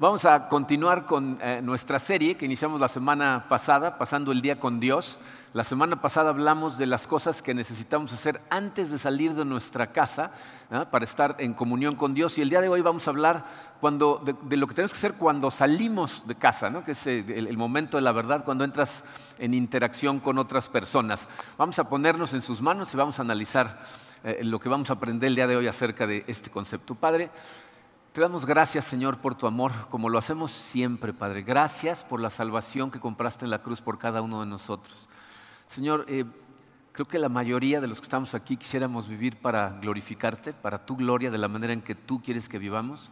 Vamos a continuar con eh, nuestra serie que iniciamos la semana pasada, pasando el día con Dios. La semana pasada hablamos de las cosas que necesitamos hacer antes de salir de nuestra casa para estar en comunión con Dios. Y el día de hoy vamos a hablar de, lo que tenemos que hacer cuando salimos de casa, que es eh, el, momento de la verdad, cuando entras en interacción con otras personas. Vamos a ponernos en sus manos y vamos a analizar eh, lo que vamos a aprender el día de hoy acerca de este concepto. Padre, te damos gracias, Señor, por tu amor, como lo hacemos siempre, Padre. Gracias por la salvación que compraste en la cruz por cada uno de nosotros. Señor, eh, creo que la mayoría de los que estamos aquí quisiéramos vivir para glorificarte, para tu gloria, de la manera en que tú quieres que vivamos.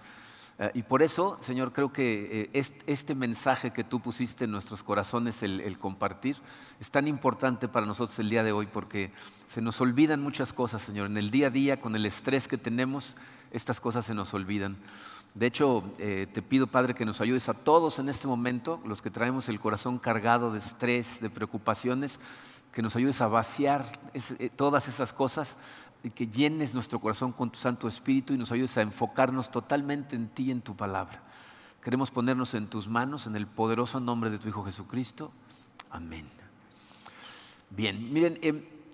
Eh, y por eso, Señor, creo que eh, este, mensaje que tú pusiste en nuestros corazones, el, compartir, es tan importante para nosotros el día de hoy porque se nos olvidan muchas cosas, Señor. En el día a día, con el estrés que tenemos, estas cosas se nos olvidan. De hecho, eh, te pido, Padre, que nos ayudes a todos en este momento, los que traemos el corazón cargado de estrés, de preocupaciones, que nos ayudes a vaciar todas esas cosas que llenes nuestro corazón con tu Santo Espíritu y nos ayudes a enfocarnos totalmente en ti y en tu palabra. Queremos ponernos en tus manos en el poderoso nombre de tu Hijo Jesucristo. Amén. Bien, miren, eh,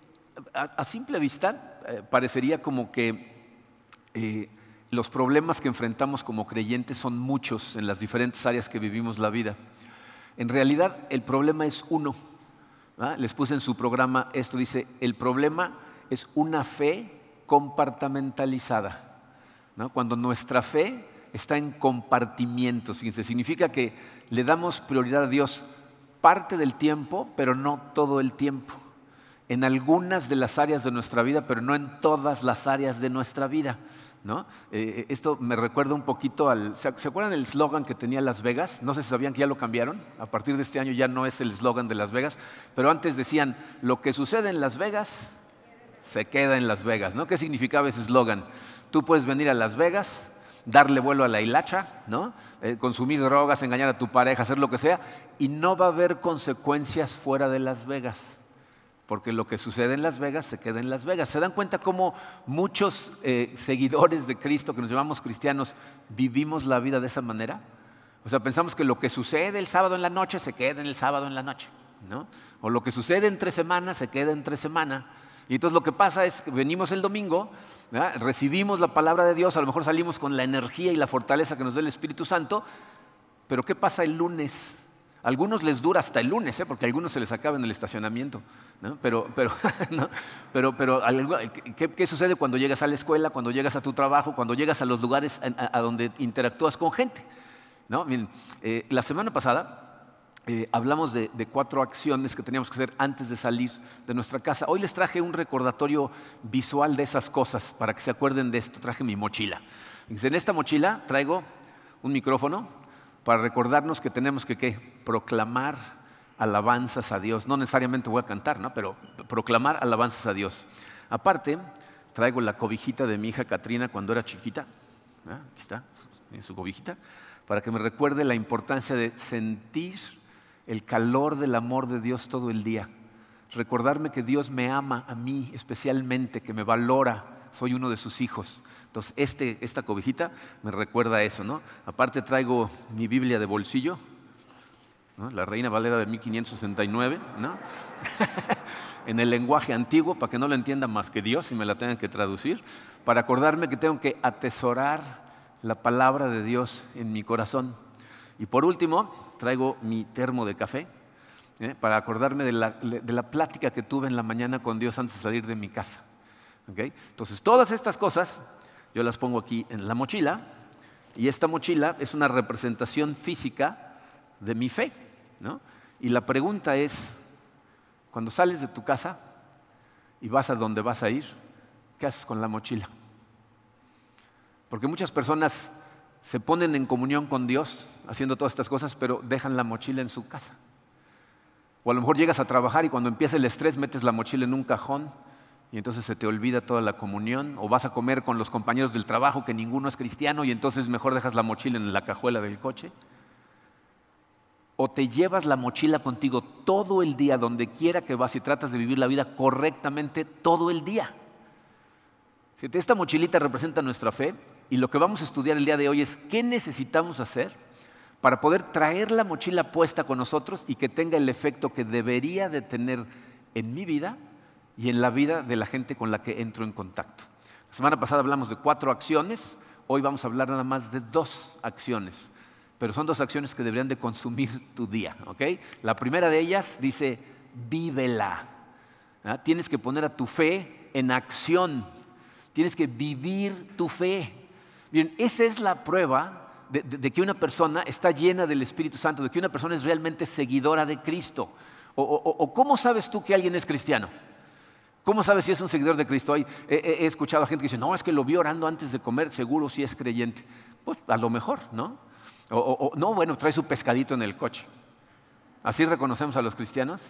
a, simple vista eh, parecería como que eh, los problemas que enfrentamos como creyentes son muchos en las diferentes áreas que vivimos la vida. En realidad el problema es uno. Les puse en su programa esto, dice, el problema es una fe compartamentalizada. Cuando nuestra fe está en compartimientos, fíjense, significa que le damos prioridad a Dios parte del tiempo, pero no todo el tiempo. En algunas de las áreas de nuestra vida, pero no en todas las áreas de nuestra vida. ¿No? Eh, esto me recuerda un poquito al... ¿Se acuerdan del eslogan que tenía Las Vegas? No sé si sabían que ya lo cambiaron. A partir de este año ya no es el eslogan de Las Vegas, pero antes decían, lo que sucede en Las Vegas se queda en Las Vegas, ¿no? ¿Qué significaba ese eslogan? Tú puedes venir a Las Vegas, darle vuelo a la hilacha, ¿no? Eh, consumir drogas, engañar a tu pareja, hacer lo que sea, y no va a haber consecuencias fuera de Las Vegas. Porque lo que sucede en Las Vegas se queda en Las Vegas. ¿Se dan cuenta cómo muchos eh, seguidores de Cristo que nos llamamos cristianos vivimos la vida de esa manera? O sea, pensamos que lo que sucede el sábado en la noche se queda en el sábado en la noche, ¿no? O lo que sucede entre semanas se queda entre semana. Y entonces lo que pasa es que venimos el domingo, recibimos la palabra de Dios, a lo mejor salimos con la energía y la fortaleza que nos da el Espíritu Santo, pero ¿qué pasa el lunes? A algunos les dura hasta el lunes, ¿eh? porque a algunos se les acaba en el estacionamiento. Pero, pero, pero, pero ¿qué, sucede cuando llegas a la escuela, cuando llegas a tu trabajo, cuando llegas a los lugares a, donde interactúas con gente? ¿No? Eh, la semana pasada eh, hablamos de, cuatro acciones que teníamos que hacer antes de salir de nuestra casa. Hoy les traje un recordatorio visual de esas cosas para que se acuerden de esto. Traje mi mochila. En esta mochila traigo un micrófono para recordarnos que tenemos que proclamar alabanzas a Dios. No necesariamente voy a cantar, ¿no? pero proclamar alabanzas a Dios. Aparte, traigo la cobijita de mi hija Katrina cuando era chiquita. Aquí está, en su cobijita, para que me recuerde la importancia de sentir el calor del amor de Dios todo el día. Recordarme que Dios me ama a mí especialmente, que me valora, soy uno de sus hijos. Entonces, este, esta cobijita me recuerda eso, ¿no? Aparte traigo mi Biblia de bolsillo, la Reina Valera de 1569, ¿no? en el lenguaje antiguo, para que no lo entienda más que Dios y me la tengan que traducir, para acordarme que tengo que atesorar la palabra de Dios en mi corazón. Y por último, traigo mi termo de café ¿eh? para acordarme de la, plática que tuve en la mañana con Dios antes de salir de mi casa. Entonces, todas estas cosas yo las pongo aquí en la mochila y esta mochila es una representación física de mi fe. Y la pregunta es, cuando sales de tu casa y vas a donde vas a ir, ¿qué haces con la mochila? Porque muchas personas se ponen en comunión con Dios haciendo todas estas cosas, pero dejan la mochila en su casa. O a lo mejor llegas a trabajar y cuando empieza el estrés metes la mochila en un cajón y entonces se te olvida toda la comunión. O vas a comer con los compañeros del trabajo que ninguno es cristiano y entonces mejor dejas la mochila en la cajuela del coche. O te llevas la mochila contigo todo el día, donde quiera que vas y tratas de vivir la vida correctamente todo el día. Esta mochilita representa nuestra fe y lo que vamos a estudiar el día de hoy es qué necesitamos hacer para poder traer la mochila puesta con nosotros y que tenga el efecto que debería de tener en mi vida y en la vida de la gente con la que entro en contacto. La semana pasada hablamos de cuatro acciones, hoy vamos a hablar nada más de dos acciones, pero son dos acciones que deberían de consumir tu día. La primera de ellas dice, vívela. ¿Ah? Tienes que poner a tu fe en acción, tienes que vivir tu fe. Bien, esa es la prueba de, que una persona está llena del Espíritu Santo, de que una persona es realmente seguidora de Cristo. O, cómo sabes tú que alguien es cristiano? ¿Cómo sabes si es un seguidor de Cristo? he, escuchado a gente que dice, no, es que lo vi orando antes de comer, seguro si es creyente. Pues a lo mejor, ¿no? O, no, bueno, trae su pescadito en el coche. ¿Así reconocemos a los cristianos?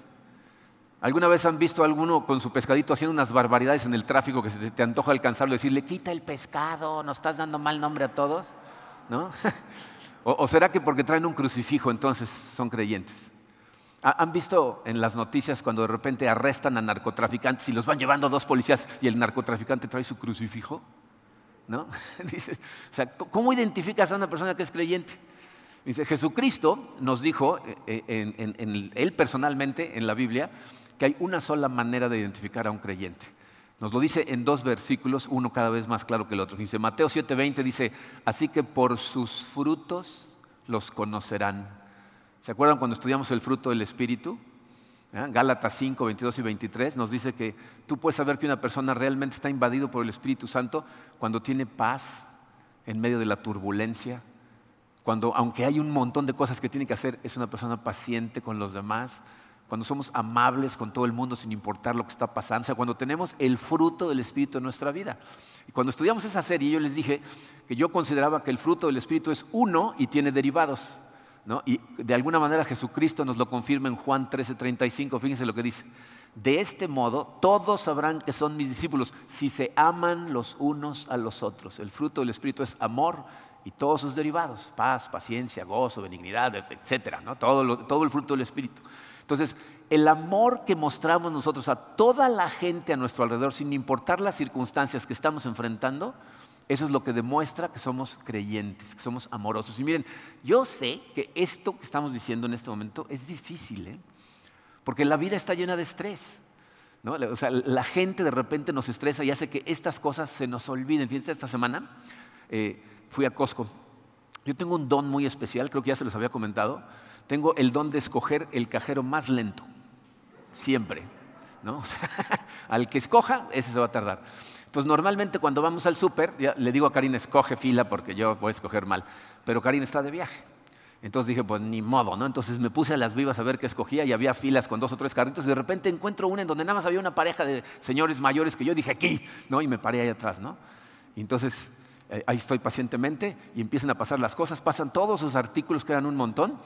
¿Alguna vez han visto a alguno con su pescadito haciendo unas barbaridades en el tráfico que se te antoja alcanzarlo y decirle, quita el pescado, nos estás dando mal nombre a todos? ¿no? ¿O, será que porque traen un crucifijo entonces son creyentes? ¿Han visto en las noticias cuando de repente arrestan a narcotraficantes y los van llevando dos policías y el narcotraficante trae su crucifijo? ¿No? o sea, ¿cómo identificas a una persona que es creyente? Dice, Jesucristo nos dijo, eh, eh, él personalmente en la Biblia, que hay una sola manera de identificar a un creyente. Nos lo dice en dos versículos, uno cada vez más claro que el otro. Dice Mateo 7:20 dice, así que por sus frutos los conocerán. ¿Se acuerdan cuando estudiamos el fruto del Espíritu? ¿Eh? Gálatas 5, 22 y 23 nos dice que tú puedes saber que una persona realmente está invadido por el Espíritu Santo cuando tiene paz en medio de la turbulencia, cuando aunque hay un montón de cosas que tiene que hacer, es una persona paciente con los demás, cuando somos amables con todo el mundo sin importar lo que está pasando, o sea, cuando tenemos el fruto del Espíritu en nuestra vida. Y cuando estudiamos esa serie, yo les dije que yo consideraba que el fruto del Espíritu es uno y tiene derivados. Y de alguna manera Jesucristo nos lo confirma en Juan 13:35, fíjense lo que dice. De este modo todos sabrán que son mis discípulos si se aman los unos a los otros. El fruto del Espíritu es amor y todos sus derivados, paz, paciencia, gozo, benignidad, etcétera, todo, todo el fruto del Espíritu. Entonces, el amor que mostramos nosotros a toda la gente a nuestro alrededor, sin importar las circunstancias que estamos enfrentando, eso es lo que demuestra que somos creyentes, que somos amorosos. Y miren, yo sé que esto que estamos diciendo en este momento es difícil, ¿eh? porque la vida está llena de estrés. O sea, la gente de repente nos estresa y hace que estas cosas se nos olviden. Fíjense, esta semana eh, fui a Costco. Yo tengo un don muy especial, creo que ya se los había comentado tengo el don de escoger el cajero más lento, siempre. ¿no? al que escoja, ese se va a tardar. Entonces, normalmente cuando vamos al súper, le digo a Karina, escoge fila porque yo voy a escoger mal. Pero Karina está de viaje. Entonces dije, pues ni modo, ¿no? Entonces me puse a las vivas a ver qué escogía y había filas con dos o tres carritos y de repente encuentro una en donde nada más había una pareja de señores mayores que yo dije aquí, ¿no? Y me paré ahí atrás, ¿no? Y entonces eh, ahí estoy pacientemente y empiezan a pasar las cosas, pasan todos sus artículos que eran un montón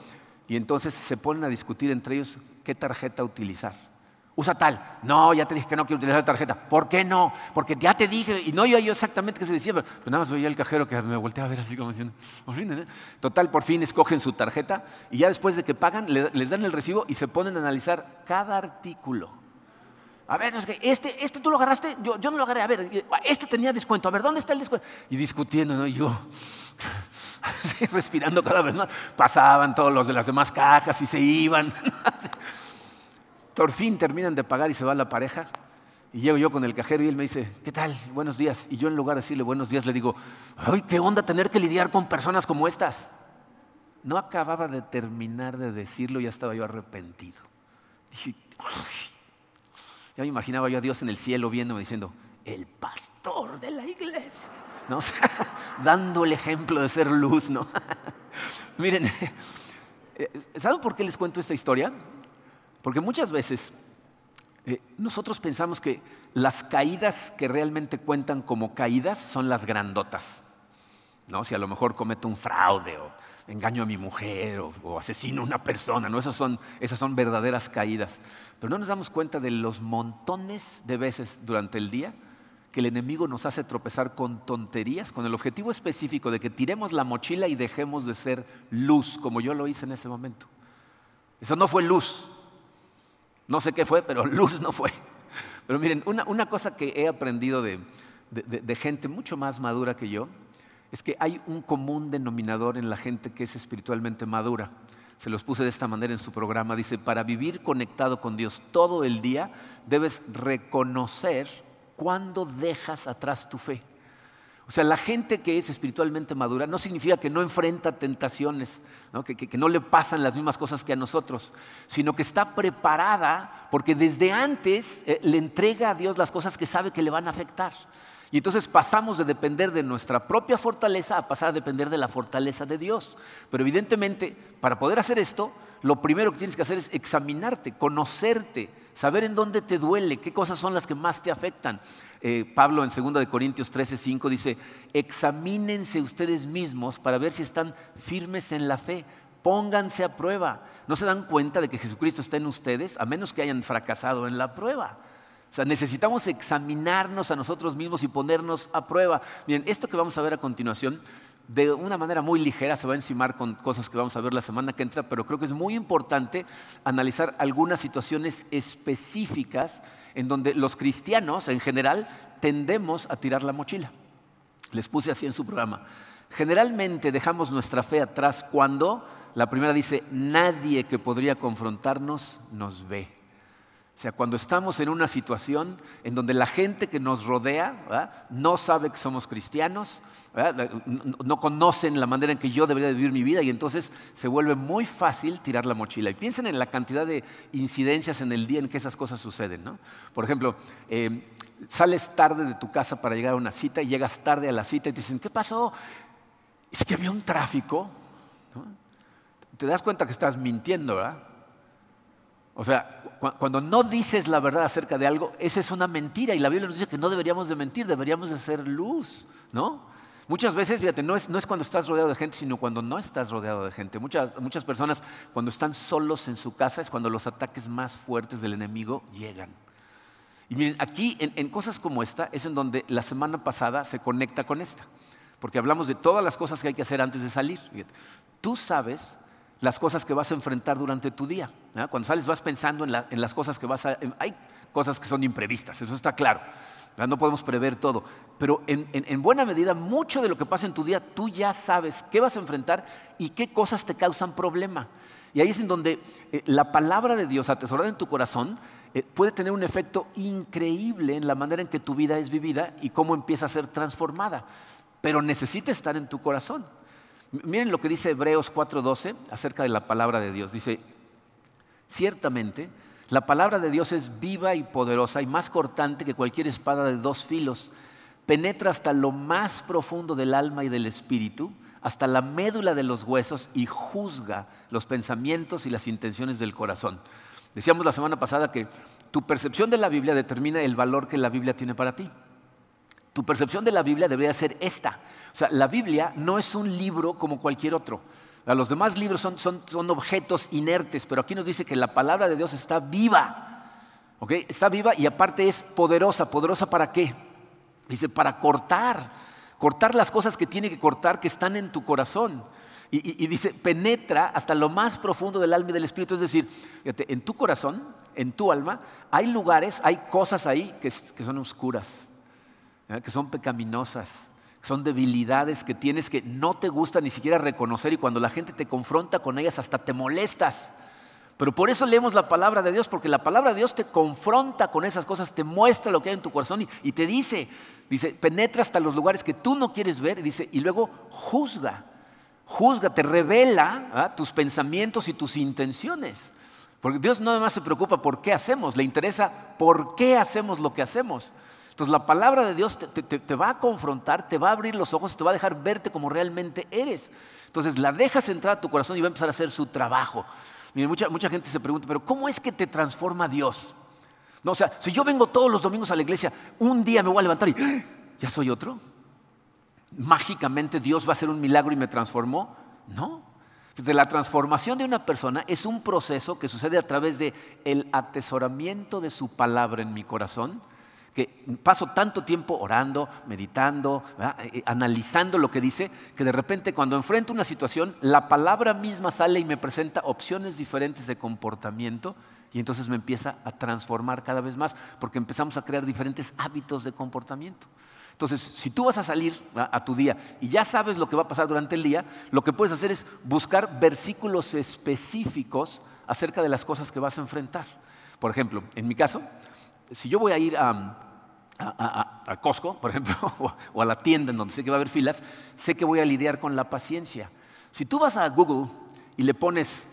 y entonces se ponen a discutir entre ellos qué tarjeta utilizar. Usa tal. No, ya te dije que no quiero utilizar la tarjeta. ¿Por qué no? Porque ya te dije, y no yo, yo exactamente qué se decía, pero, nada más veía el cajero que me volteaba a ver así como diciendo, ¿eh? Total, por fin escogen su tarjeta y ya después de que pagan, les dan el recibo y se ponen a analizar cada artículo. A ver, este, este tú lo agarraste, yo, yo no lo agarré. A ver, este tenía descuento. A ver, ¿dónde está el descuento? Y discutiendo, ¿no? Yo, respirando cada vez más. Pasaban todos los de las demás cajas y se iban. Por fin terminan de pagar y se va la pareja. Y llego yo con el cajero y él me dice, ¿qué tal? Buenos días. Y yo en lugar de decirle buenos días le digo, ¡ay, qué onda tener que lidiar con personas como estas! No acababa de terminar de decirlo ya estaba yo arrepentido. Dije, Ya me imaginaba yo a Dios en el cielo viéndome diciendo, el pastor de la iglesia. ¿no? dando el ejemplo de ser luz, ¿no? Miren, eh, ¿saben por qué les cuento esta historia? Porque muchas veces eh, nosotros pensamos que las caídas que realmente cuentan como caídas son las grandotas. ¿no? Si a lo mejor cometo un fraude o engaño a mi mujer o, asesino a una persona, ¿no? Esas son, esas son verdaderas caídas. Pero no nos damos cuenta de los montones de veces durante el día que el enemigo nos hace tropezar con tonterías, con el objetivo específico de que tiremos la mochila y dejemos de ser luz, como yo lo hice en ese momento. Eso no fue luz. No sé qué fue, pero luz no fue. Pero miren, una, cosa que he aprendido de, gente mucho más madura que yo es que hay un común denominador en la gente que es espiritualmente madura. Se los puse de esta manera en su programa. Dice, para vivir conectado con Dios todo el día, debes reconocer cuando dejas atrás tu fe. O sea, la gente que es espiritualmente madura no significa que no enfrenta tentaciones, Que, no le pasan las mismas cosas que a nosotros, sino que está preparada porque desde antes eh, le entrega a Dios las cosas que sabe que le van a afectar. Y entonces pasamos de depender de nuestra propia fortaleza a pasar a depender de la fortaleza de Dios. Pero evidentemente, para poder hacer esto, lo primero que tienes que hacer es examinarte, conocerte, saber en dónde te duele, qué cosas son las que más te afectan. Eh, Pablo en 2 Corintios 13, 5 dice, examínense ustedes mismos para ver si están firmes en la fe, pónganse a prueba. ¿No se dan cuenta de que Jesucristo está en ustedes a menos que hayan fracasado en la prueba? O sea, necesitamos examinarnos a nosotros mismos y ponernos a prueba. Miren, esto que vamos a ver a continuación, de una manera muy ligera se va a encimar con cosas que vamos a ver la semana que entra, pero creo que es muy importante analizar algunas situaciones específicas en donde los cristianos en general tendemos a tirar la mochila. Les puse así en su programa. Generalmente dejamos nuestra fe atrás cuando la primera dice, nadie que podría confrontarnos nos ve. O sea, cuando estamos en una situación en donde la gente que nos rodea no sabe que somos cristianos, no, conocen la manera en que yo debería vivir mi vida y entonces se vuelve muy fácil tirar la mochila. Y piensen en la cantidad de incidencias en el día en que esas cosas suceden. Por ejemplo, em, sales tarde de tu casa para llegar a una cita y llegas tarde a la cita y te dicen, ¿qué pasó? Es que había un tráfico. Te das cuenta que estás mintiendo, ¿verdad? O sea, cuando no dices la verdad acerca de algo, esa es una mentira. Y la Biblia nos dice que no deberíamos de mentir, deberíamos de ser luz, ¿no? Muchas veces, fíjate, no es, cuando estás rodeado de gente, sino cuando no estás rodeado de gente. Muchas, muchas personas, cuando están solos en su casa, es cuando los ataques más fuertes del enemigo llegan. Y miren, aquí en, en cosas como esta es en donde la semana pasada se conecta con esta. Porque hablamos de todas las cosas que hay que hacer antes de salir. Tú sabes las cosas que vas a enfrentar durante tu día. Cuando sales vas pensando en, las cosas que vas a... hay cosas que son imprevistas, eso está claro. No podemos prever todo. Pero en, buena medida, mucho de lo que pasa en tu día, tú ya sabes qué vas a enfrentar y qué cosas te causan problema. Y ahí es en donde eh, la palabra de Dios atesorada en tu corazón eh, puede tener un efecto increíble en la manera en que tu vida es vivida y cómo empieza a ser transformada. Pero necesita estar en tu corazón. Miren lo que dice Hebreos 4:12 acerca de la palabra de Dios. Dice, ciertamente, la palabra de Dios es viva y poderosa y más cortante que cualquier espada de dos filos. Penetra hasta lo más profundo del alma y del espíritu, hasta la médula de los huesos y juzga los pensamientos y las intenciones del corazón. Decíamos la semana pasada que tu percepción de la Biblia determina el valor que la Biblia tiene para ti. Tu percepción de la Biblia debería ser esta. O sea, la Biblia no es un libro como cualquier otro. Los demás libros son, son, objetos inertes, pero aquí nos dice que la palabra de Dios está viva. Está viva y aparte es poderosa. ¿Poderosa para qué? Dice, para cortar. Cortar las cosas que tiene que cortar que están en tu corazón. Y, dice, penetra hasta lo más profundo del alma y del espíritu. Es decir, en tu corazón, en tu alma, hay lugares, hay cosas ahí que son oscuras ¿eh? que son pecaminosas, que son debilidades que tienes que no te gusta ni siquiera reconocer y cuando la gente te confronta con ellas hasta te molestas. Pero por eso leemos la palabra de Dios, porque la palabra de Dios te confronta con esas cosas, te muestra lo que hay en tu corazón y, te dice, dice, penetra hasta los lugares que tú no quieres ver y dice, y luego juzga, juzga, te revela ¿ah? tus pensamientos y tus intenciones. Porque Dios no nada más se preocupa por qué hacemos, le interesa por qué hacemos lo que hacemos. Entonces la palabra de Dios te, va a confrontar, te va a abrir los ojos, te va a dejar verte como realmente eres. Entonces la dejas entrar a tu corazón y va a empezar a hacer su trabajo. mucha, mucha gente se pregunta, pero ¿cómo es que te transforma Dios? No, o sea, si yo vengo todos los domingos a la iglesia, un día me voy a levantar y ¡ah! ya soy otro. Mágicamente Dios va a hacer un milagro y me transformó. No. La transformación de una persona es un proceso que sucede a través de el atesoramiento de su palabra en mi corazón que paso tanto tiempo orando, meditando, eh, eh, analizando lo que dice, que de repente cuando enfrento una situación, la palabra misma sale y me presenta opciones diferentes de comportamiento y entonces me empieza a transformar cada vez más, porque empezamos a crear diferentes hábitos de comportamiento. Entonces, si tú vas a salir a, tu día y ya sabes lo que va a pasar durante el día, lo que puedes hacer es buscar versículos específicos acerca de las cosas que vas a enfrentar. Por ejemplo, en mi caso, si yo voy a ir a, Costco, por ejemplo, o a la tienda en donde sé que va a haber filas, sé que voy a lidiar con la paciencia. Si tú vas a Google y le pones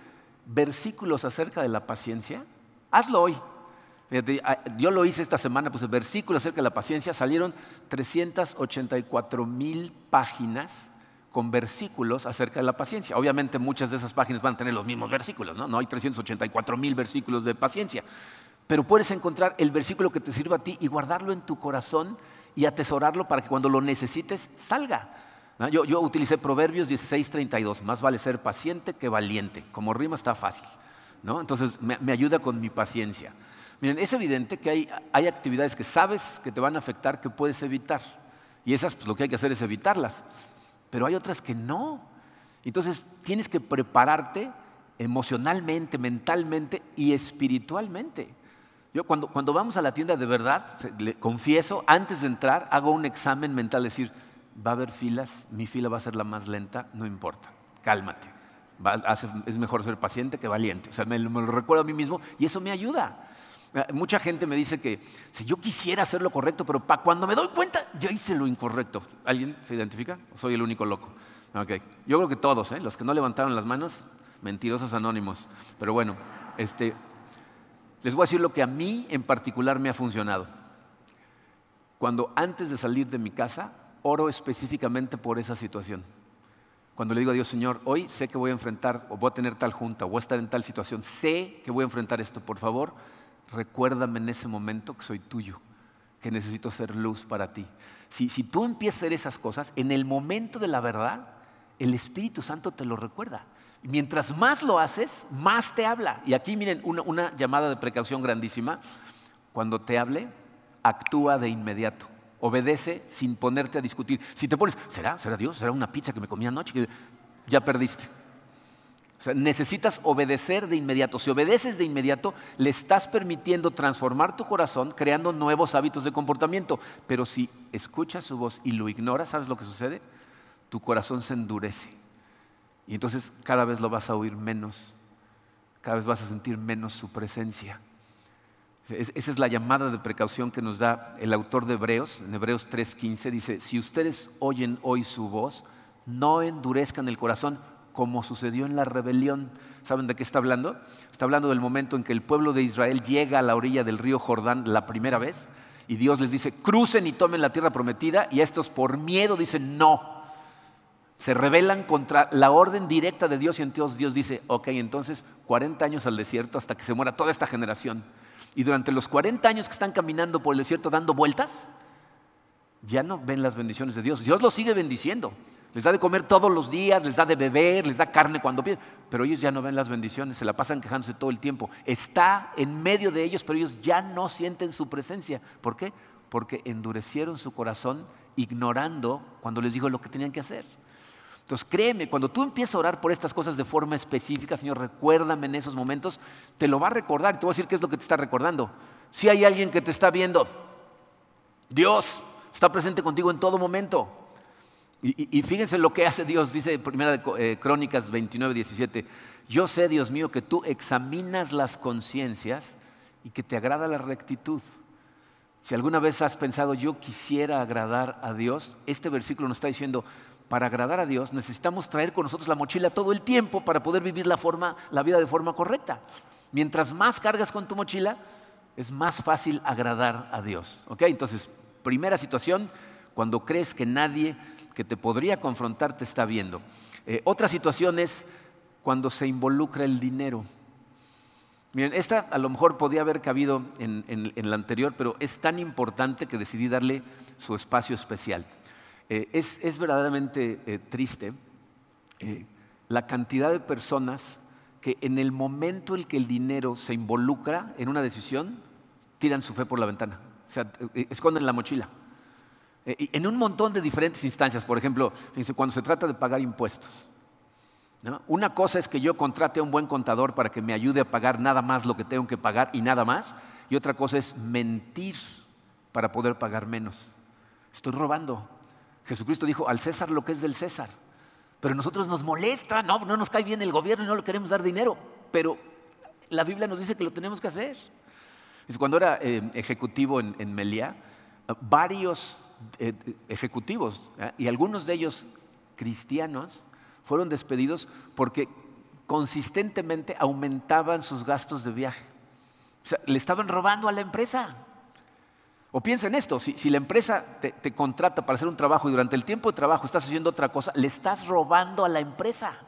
versículos acerca de la paciencia, hazlo hoy. Yo lo hice esta semana, pues el versículo acerca de la paciencia, salieron 384 mil páginas con versículos acerca de la paciencia. Obviamente muchas de esas páginas van a tener los mismos versículos, ¿no? No hay 384 mil versículos de paciencia. Pero puedes encontrar el versículo que te sirva a ti y guardarlo en tu corazón y atesorarlo para que cuando lo necesites salga. Yo, yo, utilicé Proverbios 16:32, más vale ser paciente que valiente. Como rima está fácil. ¿no? Entonces me, me ayuda con mi paciencia. Miren, es evidente que hay, actividades que sabes que te van a afectar que puedes evitar. Y esas, pues lo que hay que hacer es evitarlas. Pero hay otras que no. Entonces tienes que prepararte emocionalmente, mentalmente y espiritualmente. Yo cuando, cuando vamos a la tienda de verdad, confieso, antes de entrar hago un examen mental, decir, va a haber filas, mi fila va a ser la más lenta, no importa, cálmate. es mejor ser paciente que valiente. O sea, me, lo recuerdo a mí mismo y eso me ayuda. Eh, mucha gente me dice que si yo quisiera hacer lo correcto, pero cuando me doy cuenta, yo hice lo incorrecto. ¿Alguien se identifica? soy el único loco? Okay. Yo creo que todos, ¿eh? los que no levantaron las manos, mentirosos anónimos. Pero bueno, este, les voy a decir lo que a mí en particular me ha funcionado. Cuando antes de salir de mi casa, oro específicamente por esa situación. Cuando le digo a Dios, Señor, hoy sé que voy a enfrentar, o voy a tener tal junta, o voy a estar en tal situación, sé que voy a enfrentar esto, por favor, recuérdame en ese momento que soy tuyo, que necesito ser luz para ti. Si, tú empiezas a hacer esas cosas, en el momento de la verdad, el Espíritu Santo te lo recuerda. Mientras más lo haces, más te habla. Y aquí miren una, llamada de precaución grandísima. Cuando te hable, actúa de inmediato. Obedece sin ponerte a discutir. Si te pones, ¿será? ¿Será Dios? ¿Será una pizza que me comí anoche? Ya perdiste necesitas obedecer de inmediato. Si obedeces de inmediato, le estás permitiendo transformar tu corazón, creando nuevos hábitos de comportamiento. Pero si escuchas su voz y lo ignoras, ¿sabes lo que sucede? Tu corazón se endurece. Y entonces cada vez lo vas a oír menos, cada vez vas a sentir menos su presencia. Esa es la llamada de precaución que nos da el autor de Hebreos, en Hebreos 3:15, dice, si ustedes oyen hoy su voz, no endurezcan el corazón como sucedió en la rebelión. ¿Saben de qué está hablando? Está hablando del momento en que el pueblo de Israel llega a la orilla del río Jordán la primera vez y Dios les dice, crucen y tomen la tierra prometida y estos por miedo dicen no. Se rebelan contra la orden directa de Dios y entonces Dios dice, ok, entonces 40 años al desierto hasta que se muera toda esta generación. Y durante los 40 años que están caminando por el desierto dando vueltas, ya no ven las bendiciones de Dios. Dios los sigue bendiciendo les da de comer todos los días, les da de beber, les da carne cuando piden, pero ellos ya no ven las bendiciones, se la pasan quejándose todo el tiempo. Está en medio de ellos, pero ellos ya no sienten su presencia. ¿Por qué? Porque endurecieron su corazón ignorando cuando les dijo lo que tenían que hacer. Entonces créeme, cuando tú empiezas a orar por estas cosas de forma específica, Señor, recuérdame en esos momentos, te lo va a recordar. Te voy a decir qué es lo que te está recordando. Si hay alguien que te está viendo, Dios está presente contigo en todo momento. Y, fíjense lo que hace Dios, dice Primera de eh, Crónicas 29, 17. Yo sé, Dios mío, que tú examinas las conciencias y que te agrada la rectitud. Si alguna vez has pensado, yo quisiera agradar a Dios, este versículo nos está diciendo, para agradar a Dios necesitamos traer con nosotros la mochila todo el tiempo para poder vivir la, forma, la vida de forma correcta. Mientras más cargas con tu mochila, es más fácil agradar a Dios. ¿Ok? Entonces, primera situación, cuando crees que nadie que te podría confrontar te está viendo. Eh, otra situación es cuando se involucra el dinero. Miren, esta a lo mejor podía haber cabido en, la anterior, pero es tan importante que decidí darle su espacio especial. Eh, es, verdaderamente eh, triste la cantidad de personas que en el momento en que el dinero se involucra en una decisión, tiran su fe por la ventana, o sea, esconden la mochila. Eh, en un montón de diferentes instancias, por ejemplo, fíjense, cuando se trata de pagar impuestos. Una cosa es que yo contrate a un buen contador para que me ayude a pagar nada más lo que tengo que pagar y nada más, y otra cosa es mentir para poder pagar menos. Estoy robando. Jesucristo dijo, al César lo que es del César. Pero nosotros nos molesta, no, no nos cae bien el gobierno y no le queremos dar dinero. Pero la Biblia nos dice que lo tenemos que hacer. Cuando era eh, ejecutivo en, en Meliá, varios eh, ejecutivos ¿eh? y algunos de ellos cristianos fueron despedidos porque consistentemente aumentaban sus gastos de viaje. O sea, le estaban robando a la empresa. O piensa en esto, si, la empresa te, contrata para hacer un trabajo y durante el tiempo de trabajo estás haciendo otra cosa, le estás robando a la empresa.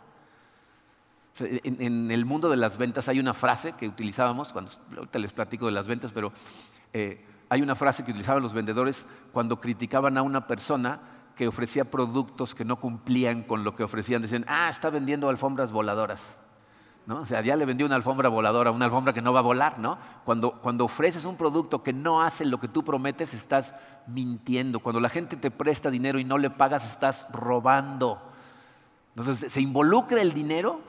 en, el mundo de las ventas hay una frase que utilizábamos, cuando, ahorita les platico de las ventas, pero eh, hay una frase que utilizaban los vendedores cuando criticaban a una persona que ofrecía productos que no cumplían con lo que ofrecían. Decían, ah, está vendiendo alfombras voladoras. ¿No? O sea, ya le vendió una alfombra voladora, una alfombra que no va a volar, ¿no? Cuando, cuando ofreces un producto que no hace lo que tú prometes, estás mintiendo. Cuando la gente te presta dinero y no le pagas, estás robando. Entonces, se involucra el dinero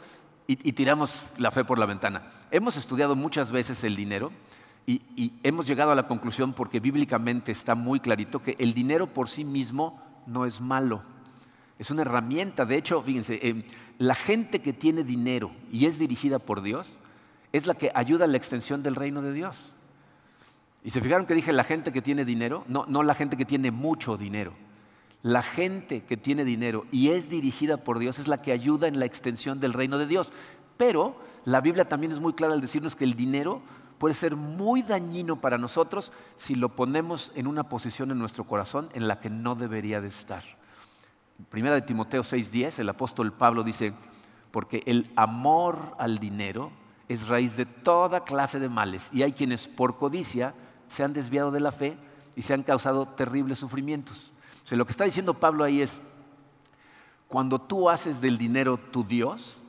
y tiramos la fe por la ventana. Hemos estudiado muchas veces el dinero y, hemos llegado a la conclusión, porque bíblicamente está muy clarito, que el dinero por sí mismo no es malo. Es una herramienta. De hecho, fíjense, eh, la gente que tiene dinero y es dirigida por Dios es la que ayuda a la extensión del reino de Dios. Y se fijaron que dije la gente que tiene dinero, no, no la gente que tiene mucho dinero. La gente que tiene dinero y es dirigida por Dios es la que ayuda en la extensión del reino de Dios. Pero la Biblia también es muy clara al decirnos que el dinero puede ser muy dañino para nosotros si lo ponemos en una posición en nuestro corazón en la que no debería de estar. Primera de Timoteo 6:10, el apóstol Pablo dice, porque el amor al dinero es raíz de toda clase de males y hay quienes por codicia se han desviado de la fe y se han causado terribles sufrimientos. O sea, lo que está diciendo Pablo ahí es, cuando tú haces del dinero tu Dios,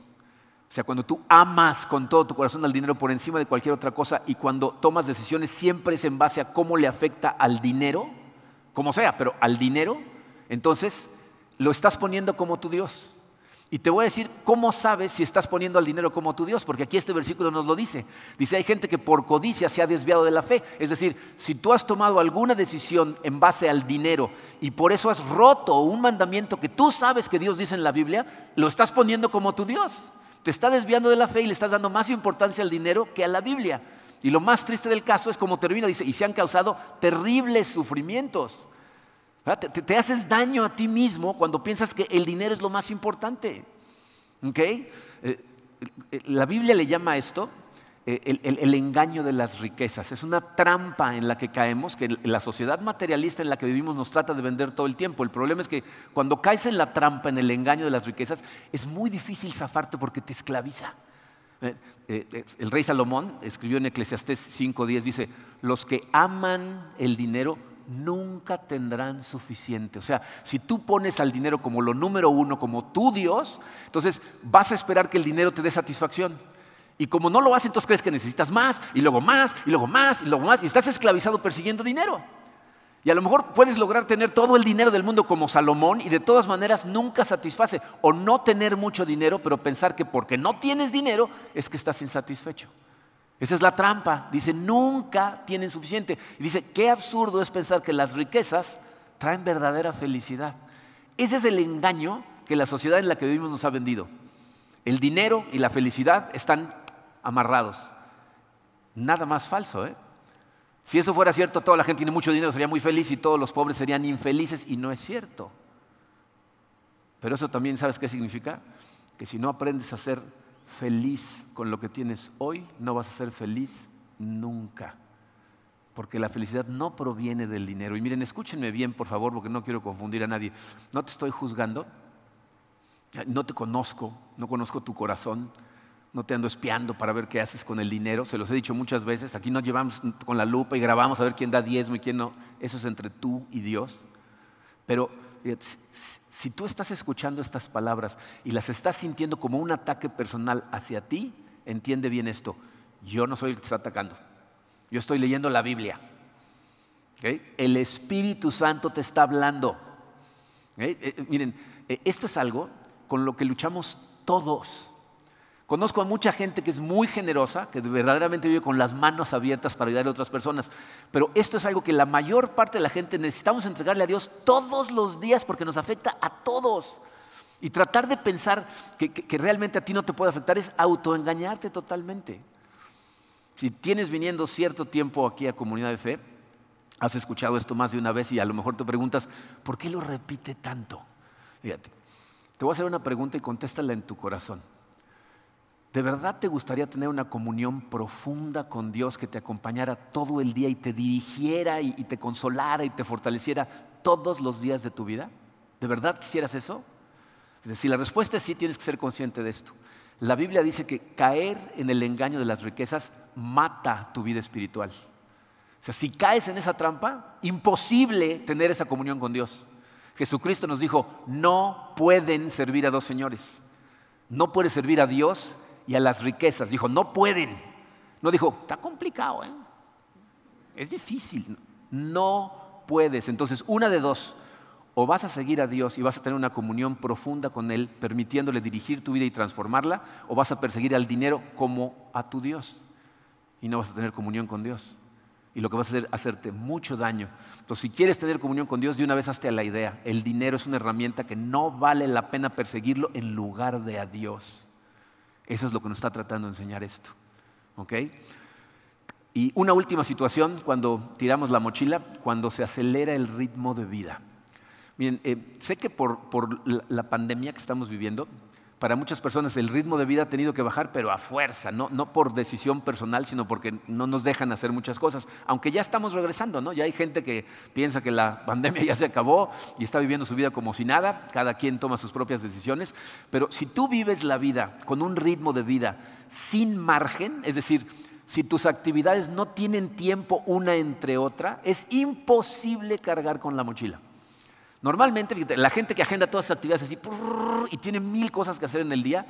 o sea, cuando tú amas con todo tu corazón al dinero por encima de cualquier otra cosa y cuando tomas decisiones siempre es en base a cómo le afecta al dinero, como sea, pero al dinero, entonces lo estás poniendo como tu Dios. Y te voy a decir cómo sabes si estás poniendo al dinero como tu Dios, porque aquí este versículo nos lo dice. Dice, hay gente que por codicia se ha desviado de la fe. Es decir, si tú has tomado alguna decisión en base al dinero y por eso has roto un mandamiento que tú sabes que Dios dice en la Biblia, lo estás poniendo como tu Dios. Te está desviando de la fe y le estás dando más importancia al dinero que a la Biblia. Y lo más triste del caso es como termina, dice, y se han causado terribles sufrimientos. Te, haces daño a ti mismo cuando piensas que el dinero es lo más importante. Eh, eh, la Biblia le llama a esto eh, el, engaño de las riquezas. Es una trampa en la que caemos, que la sociedad materialista en la que vivimos nos trata de vender todo el tiempo. El problema es que cuando caes en la trampa, en el engaño de las riquezas, es muy difícil zafarte porque te esclaviza. El rey Salomón escribió en Eclesiastés 5.10, dice, los que aman el dinero nunca tendrán suficiente. O sea, si tú pones al dinero como lo número uno, como tu Dios, entonces vas a esperar que el dinero te dé satisfacción. Y como no lo haces, entonces crees que necesitas más, y luego más, y luego más, y luego más, y estás esclavizado persiguiendo dinero. Y a lo mejor puedes lograr tener todo el dinero del mundo como Salomón y de todas maneras nunca satisface. O no tener mucho dinero, pero pensar que porque no tienes dinero es que estás insatisfecho. Esa es la trampa. Dice, nunca tienen suficiente. Y dice, qué absurdo es pensar que las riquezas traen verdadera felicidad. Ese es el engaño que la sociedad en la que vivimos nos ha vendido. El dinero y la felicidad están amarrados. Nada más falso, ¿eh? Si eso fuera cierto, toda la gente tiene mucho dinero, sería muy feliz y todos los pobres serían infelices y no es cierto. Pero eso también, ¿sabes qué significa? Que si no aprendes a ser feliz con lo que tienes hoy, no vas a ser feliz nunca. Porque la felicidad no proviene del dinero. Y miren, escúchenme bien, por favor, porque no quiero confundir a nadie. No te estoy juzgando, no te conozco, no conozco tu corazón, no te ando espiando para ver qué haces con el dinero, se los he dicho muchas veces, aquí nos llevamos con la lupa y grabamos a ver quién da diezmo y quién no, eso es entre tú y Dios. Pero si tú estás escuchando estas palabras y las estás sintiendo como un ataque personal hacia ti, entiende bien esto, yo no soy el que te está atacando, yo estoy leyendo la Biblia. El Espíritu Santo te está hablando. Eh, eh, miren, eh, esto es algo con lo que luchamos todos. Conozco a mucha gente que es muy generosa, que verdaderamente vive con las manos abiertas para ayudar a otras personas, pero esto es algo que la mayor parte de la gente necesitamos entregarle a Dios todos los días porque nos afecta a todos. Y tratar de pensar que, realmente a ti no te puede afectar es autoengañarte totalmente. Si tienes viniendo cierto tiempo aquí a Comunidad de Fe, has escuchado esto más de una vez y a lo mejor te preguntas, ¿por qué lo repite tanto? Fíjate, te voy a hacer una pregunta y contéstala en tu corazón. ¿De verdad te gustaría tener una comunión profunda con Dios que te acompañara todo el día y te dirigiera y, te consolara y te fortaleciera todos los días de tu vida? ¿De verdad quisieras eso? Es decir, la respuesta es sí, tienes que ser consciente de esto. La Biblia dice que caer en el engaño de las riquezas mata tu vida espiritual. O sea, si caes en esa trampa, imposible tener esa comunión con Dios. Jesucristo nos dijo, no pueden servir a dos señores. No puedes servir a Dios y a las riquezas. Dijo, no pueden. No dijo, está complicado, ¿eh? es difícil. No puedes. Entonces, una de dos. O vas a seguir a Dios y vas a tener una comunión profunda con Él, permitiéndole dirigir tu vida y transformarla, o vas a perseguir al dinero como a tu Dios y no vas a tener comunión con Dios. Y lo que vas a hacer es hacerte mucho daño. Entonces, si quieres tener comunión con Dios, de una vez hazte a la idea. El dinero es una herramienta que no vale la pena perseguirlo en lugar de a Dios. Eso es lo que nos está tratando de enseñar esto. ¿Ok? Y una última situación cuando tiramos la mochila, cuando se acelera el ritmo de vida. Miren, eh, sé que por, por la pandemia que estamos viviendo, para muchas personas el ritmo de vida ha tenido que bajar, pero a fuerza, no, por decisión personal, sino porque no nos dejan hacer muchas cosas. Aunque ya estamos regresando, ¿no? Ya hay gente que piensa que la pandemia ya se acabó y está viviendo su vida como si nada, cada quien toma sus propias decisiones, pero si tú vives la vida con un ritmo de vida sin margen, es decir, si tus actividades no tienen tiempo una entre otra, es imposible cargar con la mochila. Normalmente, la gente que agenda todas sus actividades así y tiene mil cosas que hacer en el día,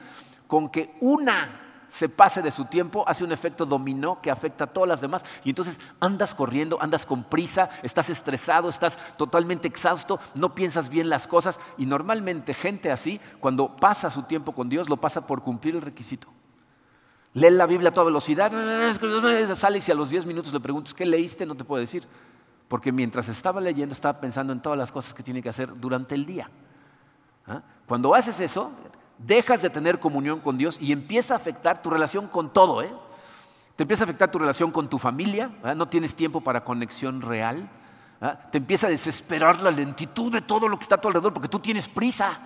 con que una se pase de su tiempo, hace un efecto dominó que afecta a todas las demás. Y entonces andas corriendo, andas con prisa, estás estresado, estás totalmente exhausto, no piensas bien las cosas. Y normalmente gente así, cuando pasa su tiempo con Dios, lo pasa por cumplir el requisito. Lee la Biblia a toda velocidad, sale y a los 10 minutos le preguntas, ¿qué leíste? No te puedo decir porque mientras estaba leyendo estaba pensando en todas las cosas que tiene que hacer durante el día. ¿Ah? Cuando haces eso, dejas de tener comunión con Dios y empieza a afectar tu relación con todo. ¿eh? Te empieza a afectar tu relación con tu familia, no tienes tiempo para conexión real. ¿ah? Te empieza a desesperar la lentitud de todo lo que está a tu alrededor porque tú tienes prisa.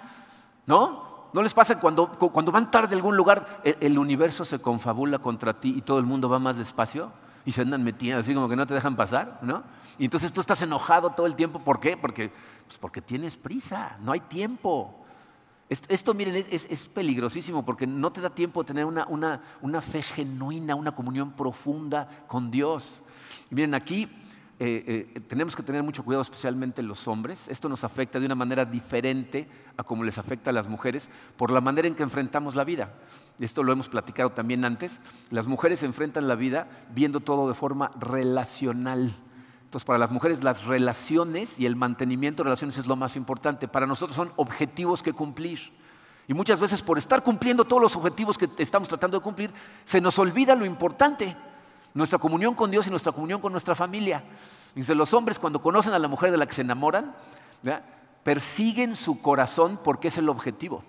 ¿No? ¿No les pasa cuando, cuando van tarde a algún lugar, el universo se confabula contra ti y todo el mundo va más despacio? y se andan metiendo así como que no te dejan pasar, ¿no? Y entonces tú estás enojado todo el tiempo, ¿por qué? Porque, pues porque tienes prisa, no hay tiempo. Esto, miren, es, peligrosísimo porque no te da tiempo de tener una, fe genuina, una comunión profunda con Dios. Miren, aquí eh, eh, tenemos que tener mucho cuidado, especialmente los hombres. Esto nos afecta de una manera diferente a como les afecta a las mujeres por la manera en que enfrentamos la vida esto lo hemos platicado también antes, las mujeres enfrentan la vida viendo todo de forma relacional. Entonces, para las mujeres las relaciones y el mantenimiento de relaciones es lo más importante. Para nosotros son objetivos que cumplir. Y muchas veces por estar cumpliendo todos los objetivos que estamos tratando de cumplir, se nos olvida lo importante, nuestra comunión con Dios y nuestra comunión con nuestra familia. Dice, los hombres cuando conocen a la mujer de la que se enamoran, persiguen su corazón porque es el objetivo.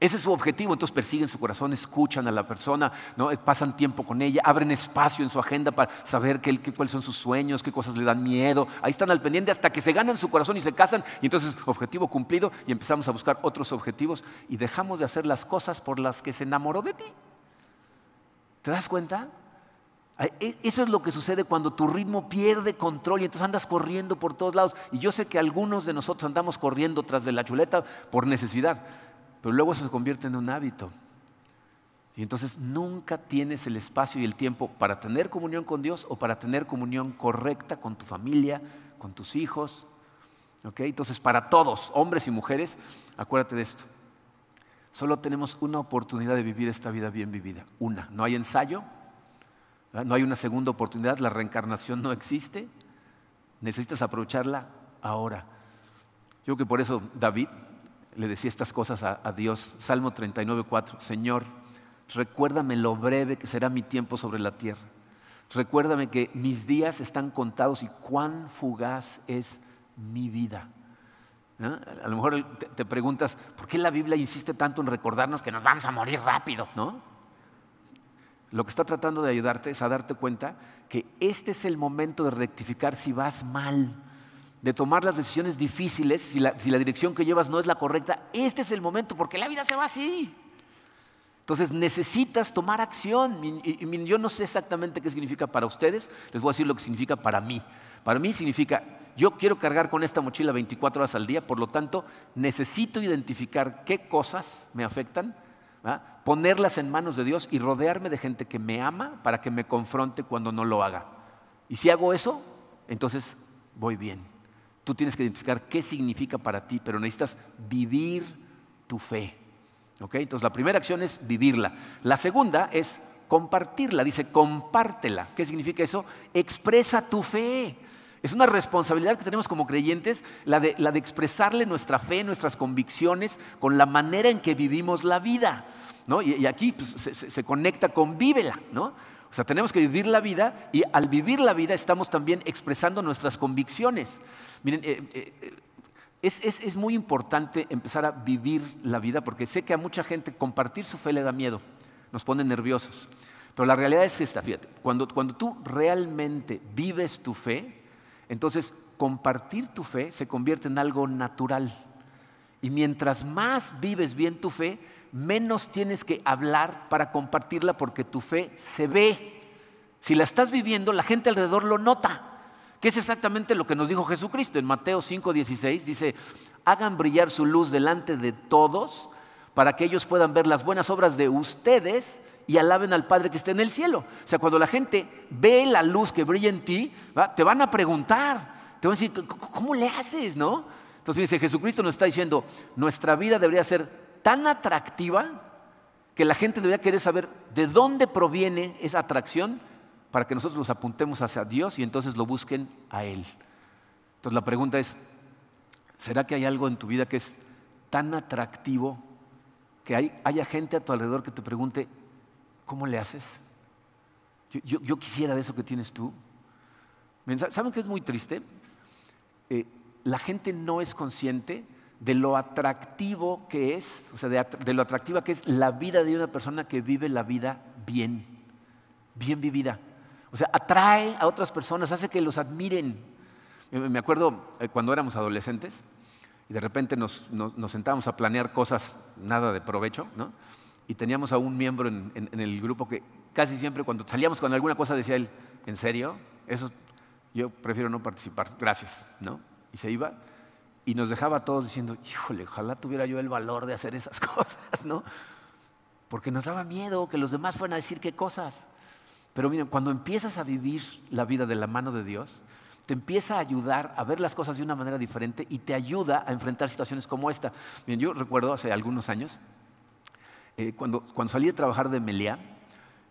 Ese es su objetivo, entonces persiguen su corazón, escuchan a la persona, ¿no? pasan tiempo con ella, abren espacio en su agenda para saber qué, cuáles son sus sueños, qué cosas le dan miedo. Ahí están al pendiente hasta que se ganan su corazón y se casan. Y entonces, objetivo cumplido, y empezamos a buscar otros objetivos y dejamos de hacer las cosas por las que se enamoró de ti. ¿Te das cuenta? E, eso es lo que sucede cuando tu ritmo pierde control y entonces andas corriendo por todos lados. Y yo sé que algunos de nosotros andamos corriendo tras de la chuleta por necesidad. Pero luego eso se convierte en un hábito. Y entonces nunca tienes el espacio y el tiempo para tener comunión con Dios o para tener comunión correcta con tu familia, con tus hijos. Entonces, para todos, hombres y mujeres, acuérdate de esto. Solo tenemos una oportunidad de vivir esta vida bien vivida. Una. No hay ensayo, no hay una segunda oportunidad, la reencarnación no existe. Necesitas aprovecharla ahora. Yo creo que por eso David le decía estas cosas a, Dios. Salmo 39, 4. Señor, recuérdame lo breve que será mi tiempo sobre la tierra. Recuérdame que mis días están contados y cuán fugaz es mi vida. A lo mejor te preguntas, ¿por qué la Biblia insiste tanto en recordarnos que nos vamos a morir rápido? ¿no? Lo que está tratando de ayudarte es a darte cuenta que este es el momento de rectificar si vas mal, de tomar las decisiones difíciles, si la, dirección que llevas no es la correcta. Este es el momento, porque la vida se va así. Entonces necesitas tomar acción. Yo no sé exactamente qué significa para ustedes, les voy a decir lo que significa para mí. Para mí significa, yo quiero cargar con esta mochila 24 horas al día, por lo tanto necesito identificar qué cosas me afectan ponerlas en manos de Dios y rodearme de gente que me ama para que me confronte cuando no lo haga. Y si hago eso, entonces voy bien. Tú tienes que identificar qué significa para ti, pero necesitas vivir tu fe. Entonces la primera acción es vivirla. La segunda es compartirla. Dice, compártela. ¿Qué significa eso? Expresa tu fe. Es una responsabilidad que tenemos como creyentes, la de, la de expresarle nuestra fe, nuestras convicciones, con la manera en que vivimos la vida. Y, aquí pues, se, conecta con vívela, ¿no? O sea, tenemos que vivir la vida y al vivir la vida estamos también expresando nuestras convicciones. Miren, eh, eh, es, es, muy importante empezar a vivir la vida porque sé que a mucha gente compartir su fe le da miedo, nos pone nerviosos. Pero la realidad es esta, fíjate, cuando, cuando tú realmente vives tu fe, entonces compartir tu fe se convierte en algo natural. Y mientras más vives bien tu fe, menos tienes que hablar para compartirla porque tu fe se ve. Si la estás viviendo, la gente alrededor lo nota. Que es exactamente lo que nos dijo Jesucristo en Mateo 5:16. Dice, hagan brillar su luz delante de todos para que ellos puedan ver las buenas obras de ustedes y alaben al Padre que está en el cielo. O sea, cuando la gente ve la luz que brilla en ti, te van a preguntar, te van a decir, ¿cómo le haces? ¿No? Entonces dice, Jesucristo nos está diciendo, nuestra vida debería ser tan atractiva que la gente debería querer saber de dónde proviene esa atracción para que nosotros los apuntemos hacia Dios y entonces lo busquen a Él. Entonces la pregunta es, ¿será que hay algo en tu vida que es tan atractivo que haya gente a tu alrededor que te pregunte, ¿cómo le haces? Yo, quisiera de eso que tienes tú. ¿Saben qué es muy triste? Eh, la gente no es consciente de lo atractivo que es, o sea, de, lo atractiva que es la vida de una persona que vive la vida bien, bien vivida. O sea, atrae a otras personas, hace que los admiren. Me acuerdo eh, cuando éramos adolescentes y de repente nos, sentábamos a planear cosas nada de provecho, ¿no? Y teníamos a un miembro en, en, el grupo que casi siempre cuando salíamos con alguna cosa decía él, ¿en serio? Eso yo prefiero no participar, gracias, ¿no? Y se iba y nos dejaba a todos diciendo, híjole, ojalá tuviera yo el valor de hacer esas cosas, ¿no? Porque nos daba miedo que los demás fueran a decir qué cosas. Pero miren, cuando empiezas a vivir la vida de la mano de Dios, te empieza a ayudar a ver las cosas de una manera diferente y te ayuda a enfrentar situaciones como esta. Miren, yo recuerdo hace algunos años, eh, cuando, cuando salí de trabajar de Meliá,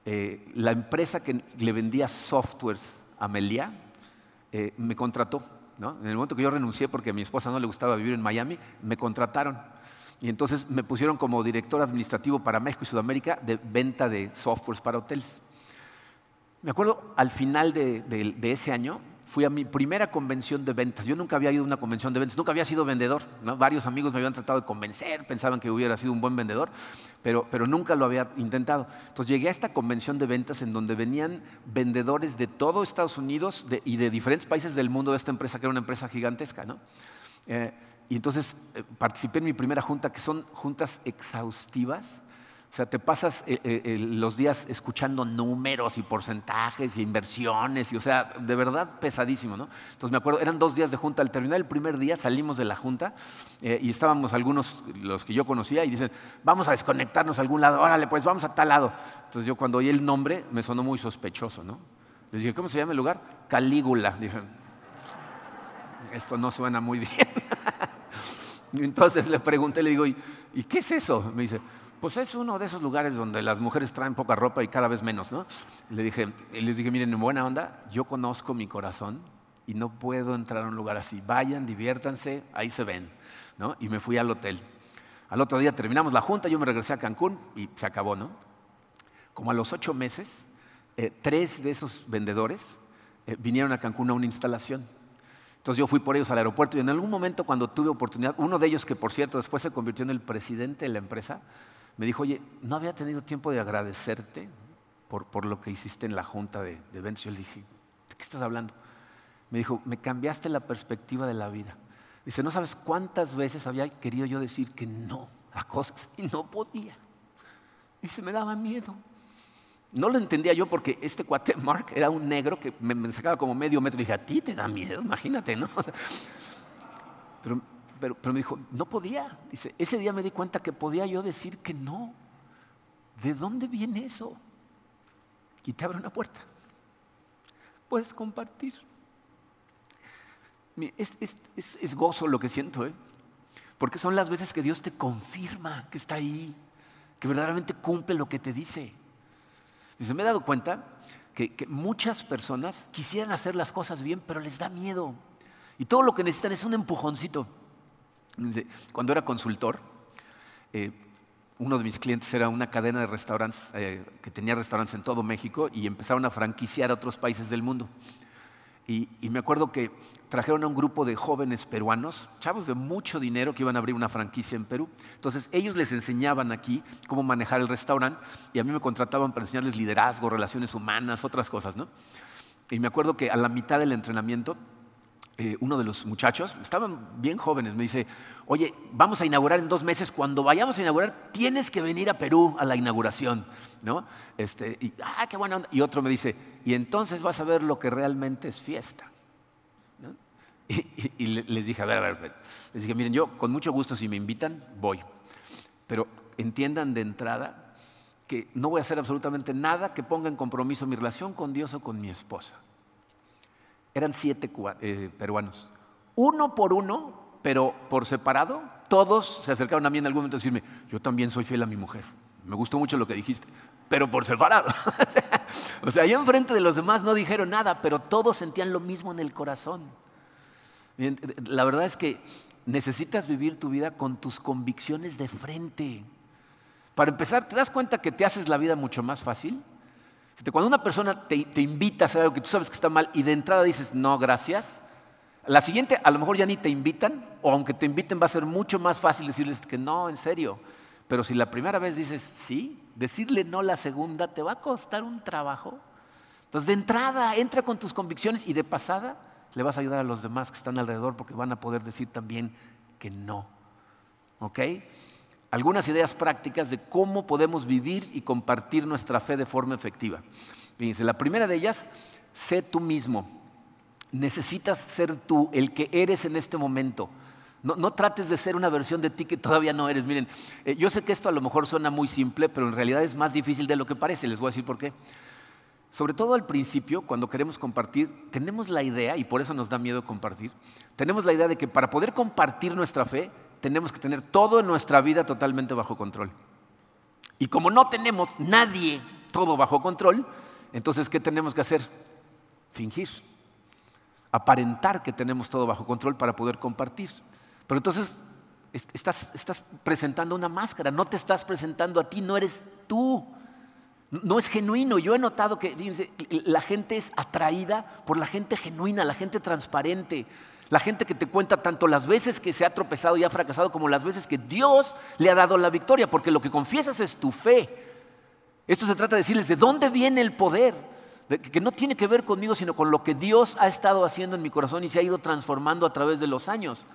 eh, la empresa que le vendía softwares a Meliá eh, me contrató en el momento que yo renuncié porque a mi esposa no le gustaba vivir en Miami, me contrataron. Y entonces me pusieron como director administrativo para México y Sudamérica de venta de softwares para hoteles. Me acuerdo al final de, de ese año, fui a mi primera convención de ventas. Yo nunca había ido a una convención de ventas, nunca había sido vendedor. Varios amigos me habían tratado de convencer, pensaban que hubiera sido un buen vendedor, pero, pero nunca lo había intentado. Entonces llegué a esta convención de ventas en donde venían vendedores de todo Estados Unidos y de diferentes países del mundo de esta empresa, que era una empresa gigantesca. ¿no? Eh, y entonces eh, participé en mi primera junta, que son juntas exhaustivas o sea, te pasas eh, eh, los días escuchando números y porcentajes y inversiones, y o sea, de verdad pesadísimo, ¿no? Entonces me acuerdo, eran dos días de junta. Al terminar el primer día salimos de la junta eh, y estábamos algunos, los que yo conocía, y dicen, vamos a desconectarnos a algún lado, órale, pues vamos a tal lado. Entonces yo cuando oí el nombre me sonó muy sospechoso, ¿no? Les dije, ¿cómo se llama el lugar? Calígula. Dije, esto no suena muy bien. entonces le pregunté, le digo, ¿y, ¿y qué es eso? Me dice, pues es uno de esos lugares donde las mujeres traen poca ropa y cada vez menos, ¿no? Le dije, les dije, miren, en buena onda, yo conozco mi corazón y no puedo entrar a un lugar así. Vayan, diviértanse, ahí se ven, ¿no? Y me fui al hotel. Al otro día terminamos la junta, yo me regresé a Cancún y se acabó, ¿no? como a los ocho meses, eh, tres de esos vendedores eh, vinieron a Cancún a una instalación. Entonces yo fui por ellos al aeropuerto y en algún momento cuando tuve oportunidad, uno de ellos que por cierto después se convirtió en el presidente de la empresa, me dijo, oye, no había tenido tiempo de agradecerte por, por lo que hiciste en la junta de, de eventos. Yo le dije, ¿de qué estás hablando? Me dijo, me cambiaste la perspectiva de la vida. Dice, no sabes cuántas veces había querido yo decir que no a cosas y no podía. Dice, me daba miedo. No lo entendía yo porque este cuate Mark era un negro que me, sacaba como medio metro y dije, a ti te da miedo, imagínate, ¿no? pero, pero, me dijo, no podía. Dice, ese día me di cuenta que podía yo decir que no. ¿De dónde viene eso? Y te abre una puerta. Puedes compartir. Es, gozo lo que siento, ¿eh? porque son las veces que Dios te confirma que está ahí, que verdaderamente cumple lo que te dice. Se me he dado cuenta que, muchas personas quisieran hacer las cosas bien, pero les da miedo. Y todo lo que necesitan es un empujoncito. Cuando era consultor, eh, uno de mis clientes era una cadena de restaurantes eh, que tenía restaurantes en todo México y empezaron a franquiciar a otros países del mundo. Y, me acuerdo que trajeron a un grupo de jóvenes peruanos, chavos de mucho dinero que iban a abrir una franquicia en Perú. Entonces ellos les enseñaban aquí cómo manejar el restaurante y a mí me contrataban para enseñarles liderazgo, relaciones humanas, otras cosas, ¿no? Y me acuerdo que a la mitad del entrenamiento eh, uno de los muchachos, estaban bien jóvenes, me dice, oye, vamos a inaugurar en dos meses, cuando vayamos a inaugurar tienes que venir a Perú a la inauguración, ¿no? Este, y, ah, qué Y otro me dice, y entonces vas a ver lo que realmente es fiesta. Y, les dije, a ver, a ver, les dije, miren, yo con mucho gusto si me invitan, voy. Pero entiendan de entrada que no voy a hacer absolutamente nada que ponga en compromiso mi relación con Dios o con mi esposa. Eran siete eh, peruanos. Uno por uno, pero por separado, todos se acercaron a mí en algún momento a decirme, yo también soy fiel a mi mujer. Me gustó mucho lo que dijiste, pero por separado. o sea, ahí enfrente de los demás no dijeron nada, pero todos sentían lo mismo en el corazón. La verdad es que necesitas vivir tu vida con tus convicciones de frente. Para empezar, ¿te das cuenta que te haces la vida mucho más fácil? Cuando una persona te, invita a hacer algo que tú sabes que está mal y de entrada dices no, gracias, la siguiente a lo mejor ya ni te invitan, o aunque te inviten va a ser mucho más fácil decirles que no, en serio. Pero si la primera vez dices sí, decirle no la segunda te va a costar un trabajo. Entonces de entrada entra con tus convicciones y de pasada le vas a ayudar a los demás que están alrededor porque van a poder decir también que no. ¿Ok? Algunas ideas prácticas de cómo podemos vivir y compartir nuestra fe de forma efectiva. Fíjense, la primera de ellas, sé tú mismo. Necesitas ser tú, el que eres en este momento. No, trates de ser una versión de ti que todavía no eres. Miren, eh, yo sé que esto a lo mejor suena muy simple, pero en realidad es más difícil de lo que parece. Les voy a decir por qué. Sobre todo al principio, cuando queremos compartir, tenemos la idea, y por eso nos da miedo compartir, tenemos la idea de que para poder compartir nuestra fe, tenemos que tener todo en nuestra vida totalmente bajo control. Y como no tenemos nadie todo bajo control, entonces ¿qué tenemos que hacer? Fingir. Aparentar que tenemos todo bajo control para poder compartir. Pero entonces estás, presentando una máscara, no te estás presentando a ti, no eres tú. No es genuino. Yo he notado que la gente es atraída por la gente genuina, la gente transparente. La gente que te cuenta tanto las veces que se ha tropezado y ha fracasado como las veces que Dios le ha dado la victoria, porque lo que confiesas es tu fe. Esto se trata de decirles de dónde viene el poder, que no tiene que ver conmigo, sino con lo que Dios ha estado haciendo en mi corazón y se ha ido transformando a través de los años.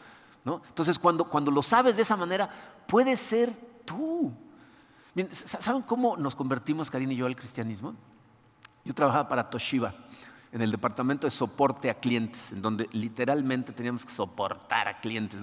Entonces, cuando, cuando lo sabes de esa manera, puedes ser tú. ¿Saben cómo nos convertimos, Karina y yo, al cristianismo? Yo trabajaba para Toshiba en el departamento de soporte a clientes, en donde literalmente teníamos que soportar a clientes.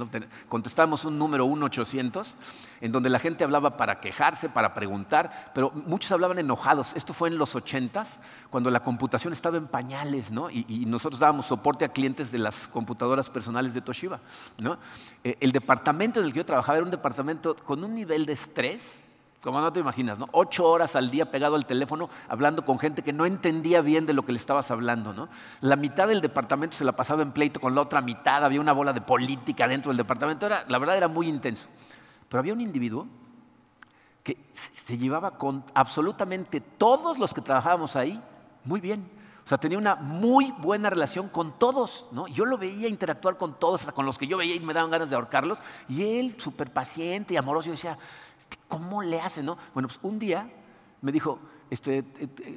Contestábamos un número 1-800, en donde la gente hablaba para quejarse, para preguntar, pero muchos hablaban enojados. Esto fue en los 80s, cuando la computación estaba en pañales, ¿no? y, nosotros dábamos soporte a clientes de las computadoras personales de Toshiba. ¿no? Eh, el departamento en el que yo trabajaba era un departamento con un nivel de estrés como no te imaginas, ¿no? Ocho horas al día pegado al teléfono hablando con gente que no entendía bien de lo que le estabas hablando, ¿no? La mitad del departamento se la pasaba en pleito con la otra mitad, había una bola de política dentro del departamento, era, la verdad era muy intenso. Pero había un individuo que se llevaba con absolutamente todos los que trabajábamos ahí muy bien. O sea, tenía una muy buena relación con todos, ¿no? Yo lo veía interactuar con todos, con los que yo veía y me daban ganas de ahorcarlos. Y él, súper paciente y amoroso, yo decía, ¿cómo le hace, no? Bueno, pues un día me dijo, este,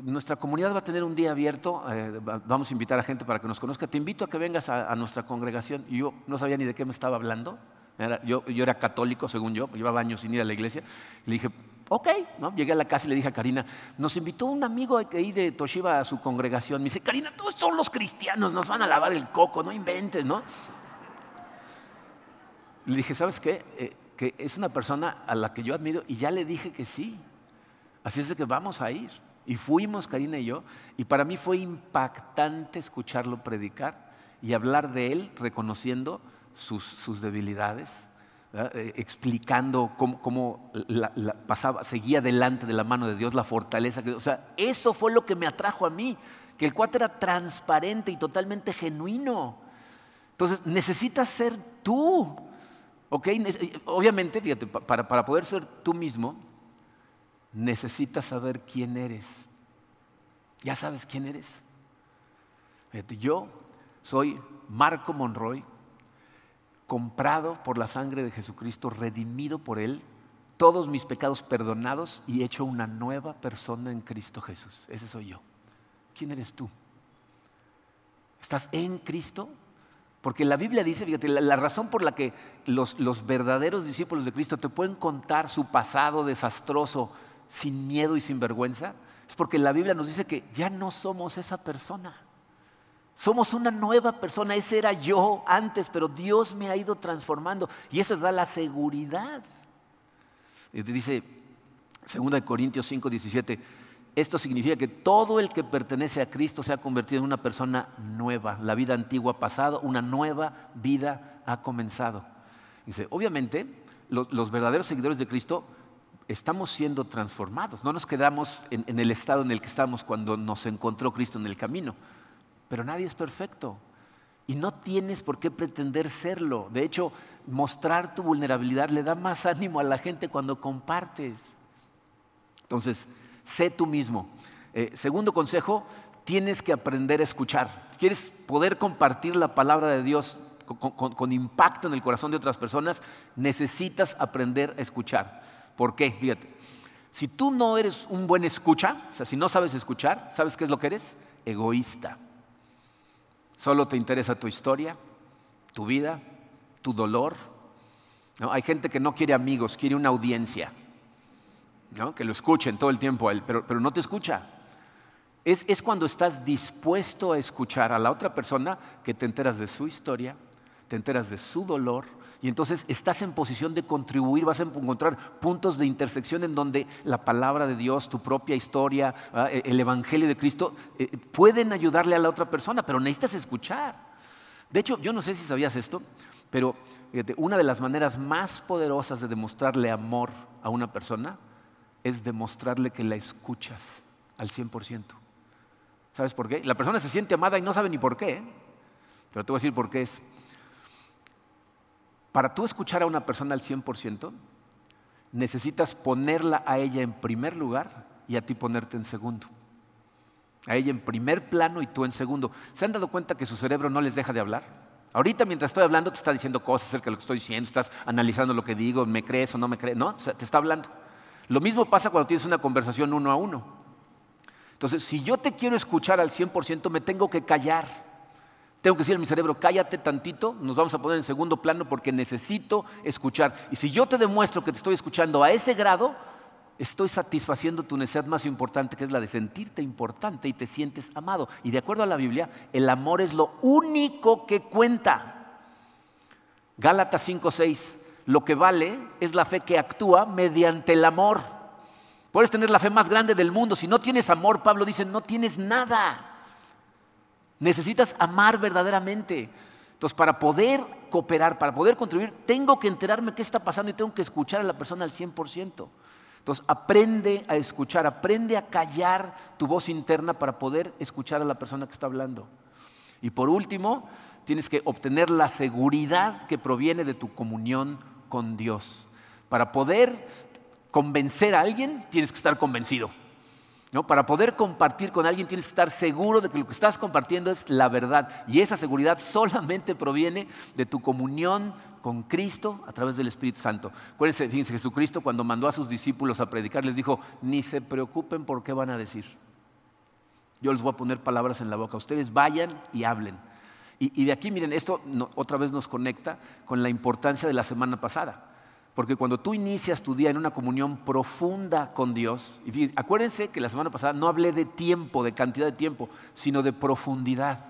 nuestra comunidad va a tener un día abierto, eh, vamos a invitar a gente para que nos conozca, te invito a que vengas a, nuestra congregación. Y yo no sabía ni de qué me estaba hablando, yo, yo, era católico, según yo, llevaba años sin ir a la iglesia. Le dije, ok, ¿no? llegué a la casa y le dije a Karina, nos invitó un amigo ahí de Toshiba a su congregación. Me dice, Karina, todos son los cristianos, nos van a lavar el coco, no inventes, ¿no? Le dije, ¿sabes qué? Eh, que es una persona a la que yo admiro y ya le dije que sí. Así es de que vamos a ir. Y fuimos, Karina y yo, y para mí fue impactante escucharlo predicar y hablar de él reconociendo sus, debilidades, eh, explicando cómo, pasaba, seguía delante de la mano de Dios la fortaleza. Que, o sea, eso fue lo que me atrajo a mí, que el cuate era transparente y totalmente genuino. Entonces, necesitas ser tú. Obviamente, fíjate, para, para poder ser tú mismo, necesitas saber quién eres. ¿Ya sabes quién eres? yo soy Marco Monroy, comprado por la sangre de Jesucristo, redimido por Él, todos mis pecados perdonados y hecho una nueva persona en Cristo Jesús. Ese soy yo. ¿Quién eres tú? ¿Estás en Cristo? Porque la Biblia dice, fíjate, la, razón por la que los, verdaderos discípulos de Cristo te pueden contar su pasado desastroso, sin miedo y sin vergüenza, es porque la Biblia nos dice que ya no somos esa persona. Somos una nueva persona, ese era yo antes, pero Dios me ha ido transformando y eso da la seguridad. Dice 2 Corintios 5, 17, esto significa que todo el que pertenece a Cristo se ha convertido en una persona nueva. La vida antigua ha pasado, una nueva vida ha comenzado. Dice, obviamente, los verdaderos seguidores de Cristo estamos siendo transformados. No nos quedamos en, el estado en el que estamos cuando nos encontró Cristo en el camino. Pero nadie es perfecto. Y no tienes por qué pretender serlo. De hecho, mostrar tu vulnerabilidad le da más ánimo a la gente cuando compartes. Entonces, sé tú mismo. Eh, segundo consejo, tienes que aprender a escuchar. quieres poder compartir la palabra de Dios con impacto en el corazón de otras personas, necesitas aprender a escuchar. ¿Por qué? Fíjate. Si tú no eres un buen escucha, o sea, si no sabes escuchar, ¿sabes qué es lo que eres? Egoísta. Solo te interesa tu historia, tu vida, tu dolor. Hay gente que no quiere amigos, quiere una audiencia. Que lo escuchen todo el tiempo a él, pero, no te escucha. Es, es cuando estás dispuesto a escuchar a la otra persona que te enteras de su historia, te enteras de su dolor, y entonces estás en posición de contribuir, vas a encontrar puntos de intersección en donde la palabra de Dios, tu propia historia, e, el Evangelio de Cristo eh, pueden ayudarle a la otra persona, pero necesitas escuchar. De hecho, yo no sé si sabías esto, pero una de las maneras más poderosas de demostrarle amor a una persona es demostrarle que la escuchas al 100%. ¿Sabes por qué? La persona se siente amada y no sabe ni por qué, ¿eh? pero te voy a decir por qué es. Para tú escuchar a una persona al 100%, necesitas ponerla a ella en primer lugar y a ti ponerte en segundo. A ella en primer plano y tú en segundo. ¿Se han dado cuenta que su cerebro no les deja de hablar? Ahorita mientras estoy hablando te está diciendo cosas acerca de lo que estoy diciendo, estás analizando lo que digo, me crees o no me crees, no, te está hablando. Lo mismo pasa cuando tienes una conversación uno a uno. Entonces, si yo te quiero escuchar al 100%, me tengo que callar. Tengo que decir a mi cerebro, cállate tantito, nos vamos a poner en segundo plano porque necesito escuchar. Y si yo te demuestro que te estoy escuchando a ese grado, estoy satisfaciendo tu necesidad más importante, que es la de sentirte importante y te sientes amado. Y de acuerdo a la Biblia, el amor es lo único que cuenta. Gálatas 5:6, lo que vale es la fe que actúa mediante el amor. Puedes tener la fe más grande del mundo, si no tienes amor, Pablo dice, no tienes nada. Necesitas amar verdaderamente. Entonces, para poder cooperar, para poder contribuir, tengo que enterarme qué está pasando y tengo que escuchar a la persona al 100%. Entonces, aprende a escuchar, aprende a callar tu voz interna para poder escuchar a la persona que está hablando. Y por último, tienes que obtener la seguridad que proviene de tu comunión con Dios. Para poder convencer a alguien, tienes que estar convencido. ¿no? Para poder compartir con alguien tienes que estar seguro de que lo que estás compartiendo es la verdad. Y esa seguridad solamente proviene de tu comunión con Cristo a través del Espíritu Santo. Acuérdense, fíjense, Jesucristo cuando mandó a sus discípulos a predicar les dijo, ni se preocupen por qué van a decir. Yo les voy a poner palabras en la boca. Ustedes vayan y hablen. Y, de aquí, miren, esto otra vez nos conecta con la importancia de la semana pasada. Porque cuando tú inicias tu día en una comunión profunda con Dios, y acuérdense que la semana pasada no hablé de tiempo, de cantidad de tiempo, sino de profundidad.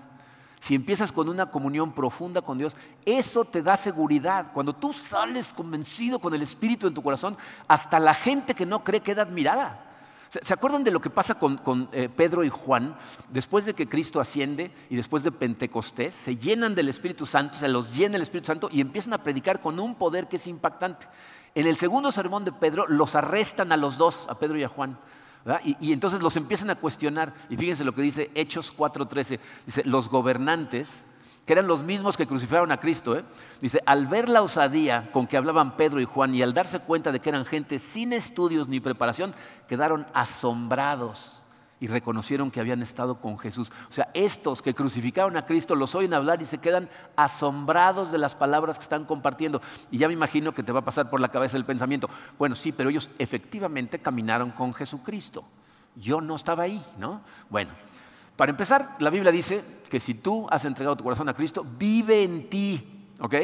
Si empiezas con una comunión profunda con Dios, eso te da seguridad. Cuando tú sales convencido con el Espíritu en tu corazón, hasta la gente que no cree queda admirada. ¿Se acuerdan de lo que pasa con, eh, Pedro y Juan? Después de que Cristo asciende y después de Pentecostés, se llenan del Espíritu Santo, se los llena el Espíritu Santo y empiezan a predicar con un poder que es impactante. En el segundo sermón de Pedro los arrestan a los dos, a Pedro y a Juan. Y, y, entonces los empiezan a cuestionar. Y fíjense lo que dice Hechos 4:13. Dice, los gobernantes que eran los mismos que crucificaron a Cristo, ¿eh? dice, al ver la osadía con que hablaban Pedro y Juan y al darse cuenta de que eran gente sin estudios ni preparación, quedaron asombrados y reconocieron que habían estado con Jesús. O sea, estos que crucificaron a Cristo los oyen hablar y se quedan asombrados de las palabras que están compartiendo. Y ya me imagino que te va a pasar por la cabeza el pensamiento, bueno, sí, pero ellos efectivamente caminaron con Jesucristo. Yo no estaba ahí, ¿no? Bueno, para empezar, la Biblia dice que si tú has entregado tu corazón a Cristo, vive en ti, ¿ok?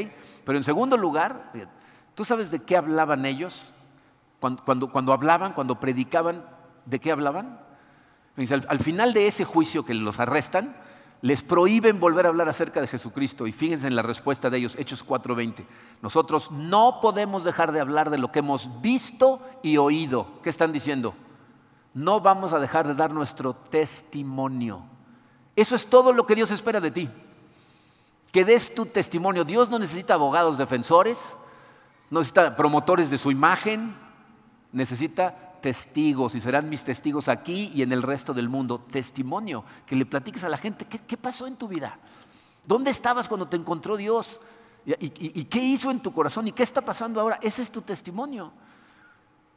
Pero en segundo lugar, ¿tú sabes de qué hablaban ellos? Cuando, hablaban, cuando predicaban, ¿de qué hablaban? Al, al final de ese juicio que los arrestan, les prohíben volver a hablar acerca de Jesucristo. Y fíjense en la respuesta de ellos, Hechos 4:20. Nosotros no podemos dejar de hablar de lo que hemos visto y oído. ¿Qué están diciendo? No vamos a dejar de dar nuestro testimonio. Eso es todo lo que Dios espera de ti. Que des tu testimonio. Dios no necesita abogados defensores, no necesita promotores de su imagen, necesita testigos y serán mis testigos aquí y en el resto del mundo. Testimonio, que le platiques a la gente qué, pasó en tu vida. ¿Dónde estabas cuando te encontró Dios? ¿Y, y qué hizo en tu corazón? ¿Y qué está pasando ahora? Ese es tu testimonio.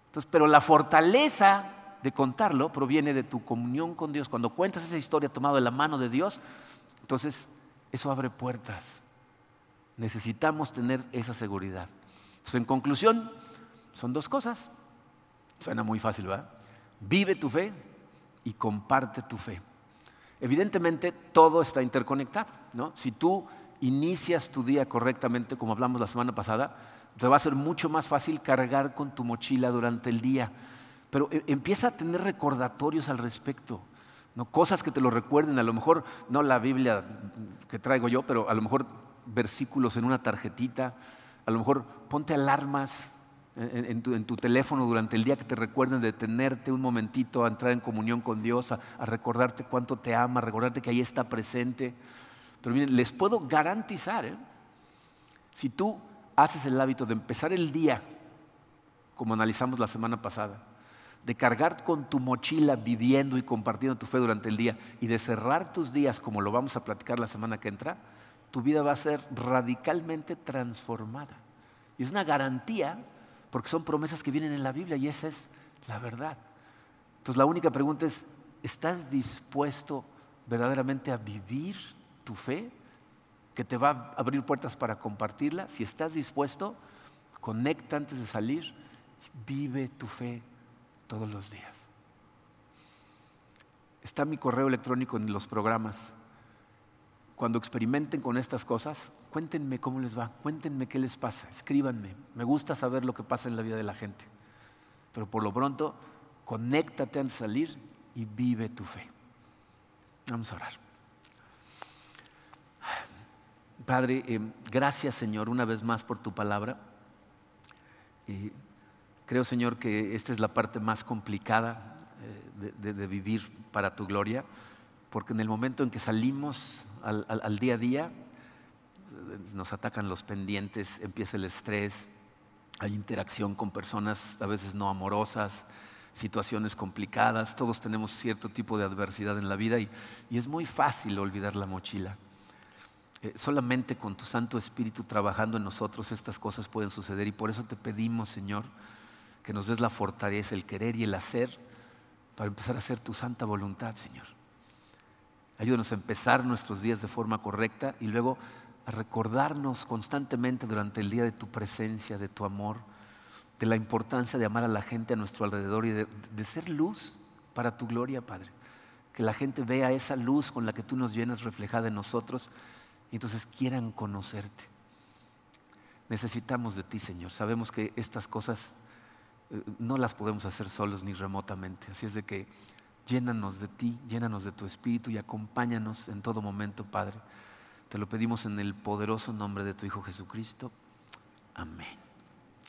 Entonces, pero la fortaleza de contarlo proviene de tu comunión con Dios. Cuando cuentas esa historia tomada de la mano de Dios, entonces eso abre puertas. Necesitamos tener esa seguridad. Entonces, en conclusión, son dos cosas. Suena muy fácil, ¿verdad? Vive tu fe y comparte tu fe. Evidentemente, todo está interconectado. ¿no? Si tú inicias tu día correctamente, como hablamos la semana pasada, te va a ser mucho más fácil cargar con tu mochila durante el día pero eh, empieza a tener recordatorios al respecto. ¿no? Cosas que te lo recuerden, a lo mejor no la Biblia que traigo yo, pero a lo mejor versículos en una tarjetita, a lo mejor ponte alarmas en, tu, teléfono durante el día que te recuerden de detenerte un momentito a entrar en comunión con Dios, a, recordarte cuánto te ama, a recordarte que ahí está presente. Pero miren, les puedo garantizar, ¿eh? si tú haces el hábito de empezar el día, como analizamos la semana pasada, de cargar con tu mochila viviendo y compartiendo tu fe durante el día y de cerrar tus días como lo vamos a platicar la semana que entra, tu vida va a ser radicalmente transformada. Y es una garantía porque son promesas que vienen en la Biblia y esa es la verdad. Entonces la única pregunta es, ¿estás dispuesto verdaderamente a vivir tu fe? Que te va a abrir puertas para compartirla. Si estás dispuesto, conecta antes de salir, vive tu fe todos los días. Está mi correo electrónico en los programas. Cuando experimenten con estas cosas, cuéntenme cómo les va, cuéntenme qué les pasa, escríbanme. Me gusta saber lo que pasa en la vida de la gente. Pero por lo pronto, conéctate al salir y vive tu fe. Vamos a orar. Padre, eh, gracias Señor una vez más por tu palabra. Y Creo, Señor, que esta es la parte más complicada eh, de, vivir para tu gloria, porque en el momento en que salimos al, día a día, eh, nos atacan los pendientes, empieza el estrés, hay interacción con personas a veces no amorosas, situaciones complicadas, todos tenemos cierto tipo de adversidad en la vida y, es muy fácil olvidar la mochila. Eh, solamente con tu Santo Espíritu trabajando en nosotros estas cosas pueden suceder y por eso te pedimos, Señor, que nos des la fortaleza, el querer y el hacer para empezar a hacer tu santa voluntad, Señor. Ayúdanos a empezar nuestros días de forma correcta y luego a recordarnos constantemente durante el día de tu presencia, de tu amor, de la importancia de amar a la gente a nuestro alrededor y de, de ser luz para tu gloria, Padre. Que la gente vea esa luz con la que tú nos llenas reflejada en nosotros y entonces quieran conocerte. Necesitamos de ti, Señor. Sabemos que estas cosas no las podemos hacer solos ni remotamente. Así es de que llénanos de ti, llénanos de tu espíritu y acompáñanos en todo momento, Padre. Te lo pedimos en el poderoso nombre de tu Hijo Jesucristo. Amén.